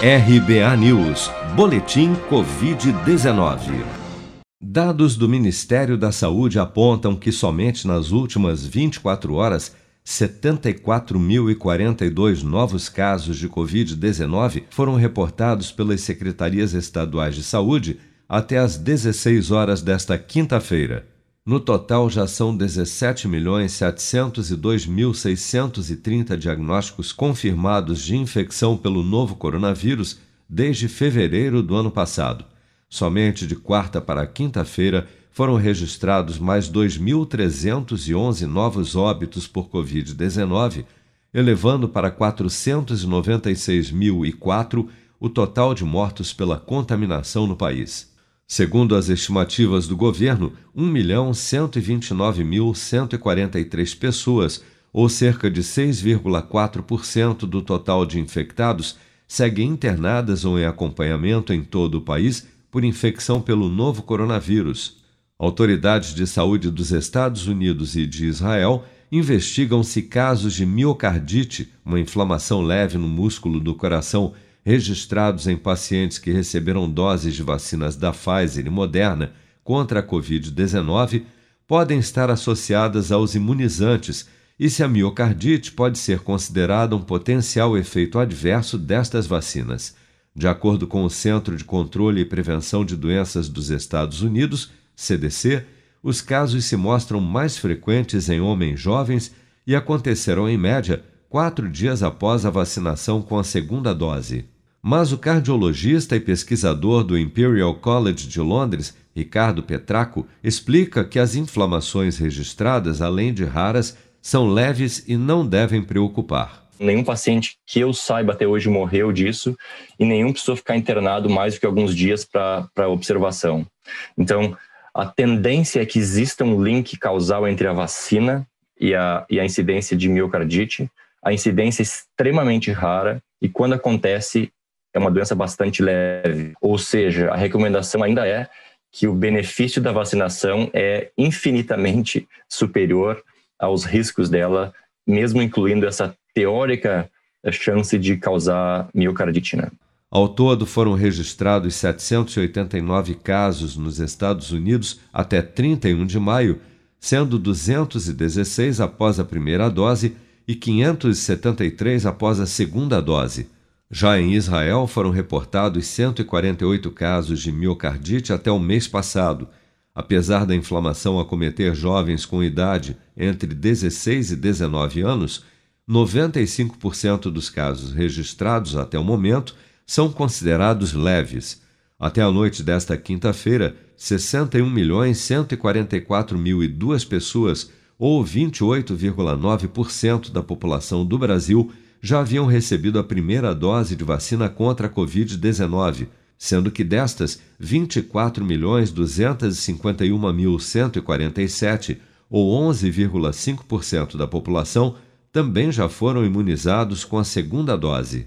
RBA News, Boletim Covid-19. Dados do Ministério da Saúde apontam que somente nas últimas 24 horas, 74.042 novos casos de Covid-19 foram reportados pelas secretarias estaduais de saúde até às 16 horas desta quinta-feira. No total, já são 17.702.630 diagnósticos confirmados de infecção pelo novo coronavírus desde fevereiro do ano passado. Somente de quarta para quinta-feira foram registrados mais 2.311 novos óbitos por Covid-19, elevando para 496.004 o total de mortos pela contaminação no país. Segundo as estimativas do governo, 1.129.143 pessoas, ou cerca de 6,4% do total de infectados, seguem internadas ou em acompanhamento em todo o país por infecção pelo novo coronavírus. Autoridades de saúde dos Estados Unidos e de Israel investigam se casos de miocardite, uma inflamação leve no músculo do coração, registrados em pacientes que receberam doses de vacinas da Pfizer e Moderna contra a Covid-19 podem estar associadas aos imunizantes e se a miocardite pode ser considerada um potencial efeito adverso destas vacinas. De acordo com o Centro de Controle e Prevenção de Doenças dos Estados Unidos, CDC, os casos se mostram mais frequentes em homens jovens e acontecerão, em média, quatro dias após a vacinação com a segunda dose. Mas o cardiologista e pesquisador do Imperial College de Londres, Ricardo Petraco, explica que as inflamações registradas, além de raras, são leves e não devem preocupar. Nenhum paciente que eu saiba até hoje morreu disso e nenhum precisou ficar internado mais do que alguns dias para observação. Então, a tendência é que exista um link causal entre a vacina e a, e a incidência de miocardite. A incidência é extremamente rara e, quando acontece, é uma doença bastante leve. Ou seja, a recomendação ainda é que o benefício da vacinação é infinitamente superior aos riscos dela, mesmo incluindo essa teórica chance de causar miocardite. Né? Ao todo, foram registrados 789 casos nos Estados Unidos até 31 de maio, sendo 216 após a primeira dose e 573 após a segunda dose. Já em Israel foram reportados 148 casos de miocardite até o mês passado. Apesar da inflamação acometer jovens com idade entre 16 e 19 anos, 95% dos casos registrados até o momento são considerados leves. Até a noite desta quinta-feira, 61.144.002 pessoas, ou 28,9% da população do Brasil, já haviam recebido a primeira dose de vacina contra a Covid-19, sendo que destas, 24.251.147, ou 11,5% da população, também já foram imunizados com a segunda dose.